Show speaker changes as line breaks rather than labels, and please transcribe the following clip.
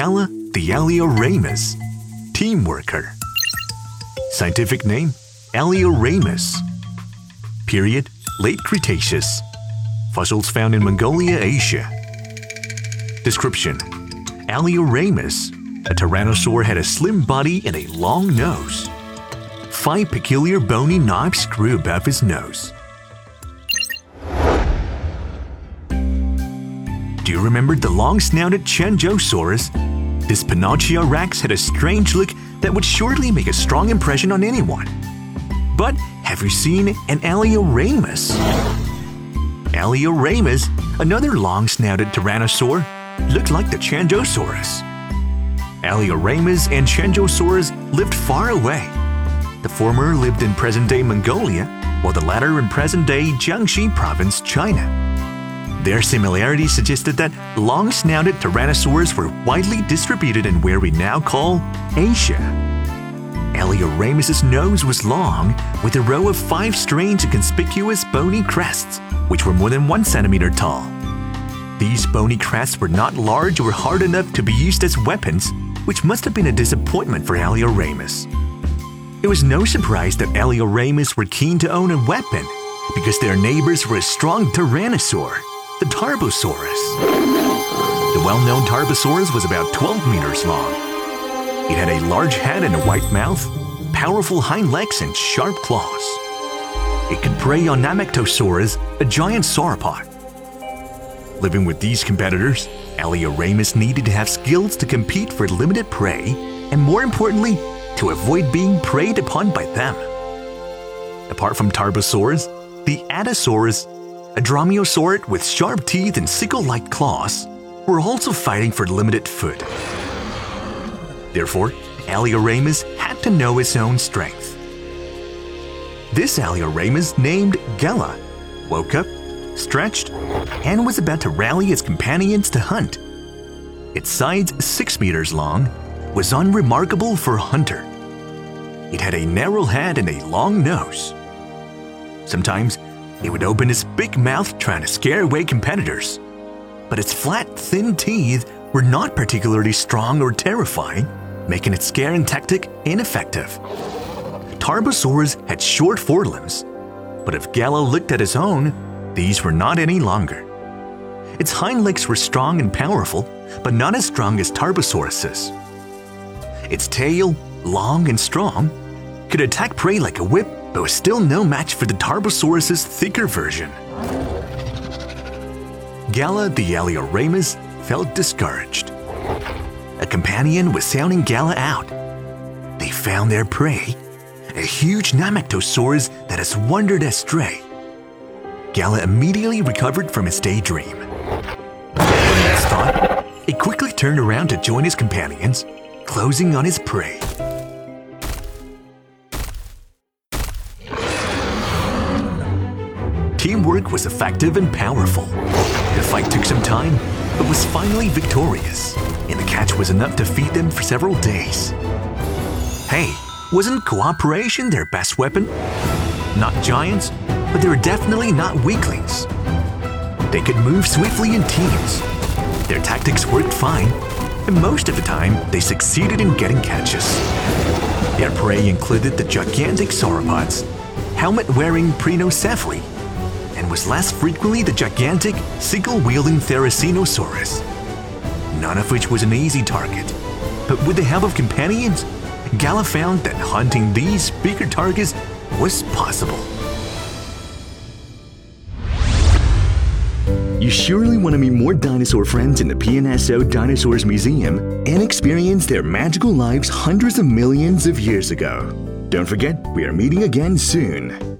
Gala the Alioramus, team worker. Scientific name Alioramus. Period Late Cretaceous. Fossils found in Mongolia, Asia. Description Alioramus, a tyrannosaur had a slim body and a long nose. Five peculiar bony knobs grew above his nose. Do you remember the long-snouted Qianzhousaurus? This Pinocchio-rex had a strange look that would surely make a strong impression on anyone. But have you seen an Alioramus? Alioramus, another long-snouted tyrannosaur, looked like the Qianzhousaurus. Alioramus and Qianzhousaurus lived far away. The former lived in present-day Mongolia, while the latter in present-day Jiangxi province, China. Their similarity suggested that long-snouted tyrannosaurs were widely distributed in where we now call Asia. Alioramus's nose was long, with a row of five strange and conspicuous bony crests, which were more than one centimeter tall. These bony crests were not large or hard enough to be used as weapons, which must have been a disappointment for Alioramus. It was no surprise that Alioramus were keen to own a weapon, because their neighbors were a strong tyrannosaur, the Tarbosaurus. The well-known Tarbosaurus was about 12 meters long. It had a large head and a white mouth, powerful hind legs, and sharp claws. It could prey on Nemegtosaurus, a giant sauropod. Living with these competitors, Alioramus needed to have skills to compete for limited prey, and more importantly, to avoid being preyed upon by them. Apart from Tarbosaurus, the Adasaurus, a dromaeosaurid with sharp teeth and sickle-like claws, were also fighting for limited food. Therefore, Alioramus had to know his own strength. This Alioramus, named Gala, woke up, stretched, and was about to rally its companions to hunt. Its sides, six meters long, was unremarkable for a hunter. It had a narrow head and a long nose. Sometimes it would open its big mouth trying to scare away competitors. But its flat, thin teeth were not particularly strong or terrifying, making its scaring tactic ineffective. Tarbosaurus had short forelimbs, but if Gala looked at his own, these were not any longer. Its hind legs were strong and powerful, but not as strong as Tarbosaurus's. Its tail, long and strong, could attack prey like a whip, but was still no match for the Tarbosaurus's thicker version. Gala the Alioramus felt discouraged. A companion was sounding Gala out. They found their prey, a huge Nemegtosaurus that has wandered astray. Gala immediately recovered from his daydream. Thought, he quickly turned around to join his companions, closing on his prey. Teamwork was effective and powerful. The fight took some time, but was finally victorious, and the catch was enough to feed them for several days. Hey, wasn't cooperation their best weapon? Not giants, but they were definitely not weaklings. They could move swiftly in teams. Their tactics worked fine, and most of the time they succeeded in getting catches. Their prey included the gigantic sauropods, helmet-wearing Prenocephale, and was less frequently the gigantic, sickle-wielding Therizinosaurus. None of which was an easy target, but with the help of companions, Gala found that hunting these bigger targets was possible. You surely want to meet more dinosaur friends in the PNSO Dinosaurs Museum and experience their magical lives hundreds of millions of years ago. Don't forget, we are meeting again soon.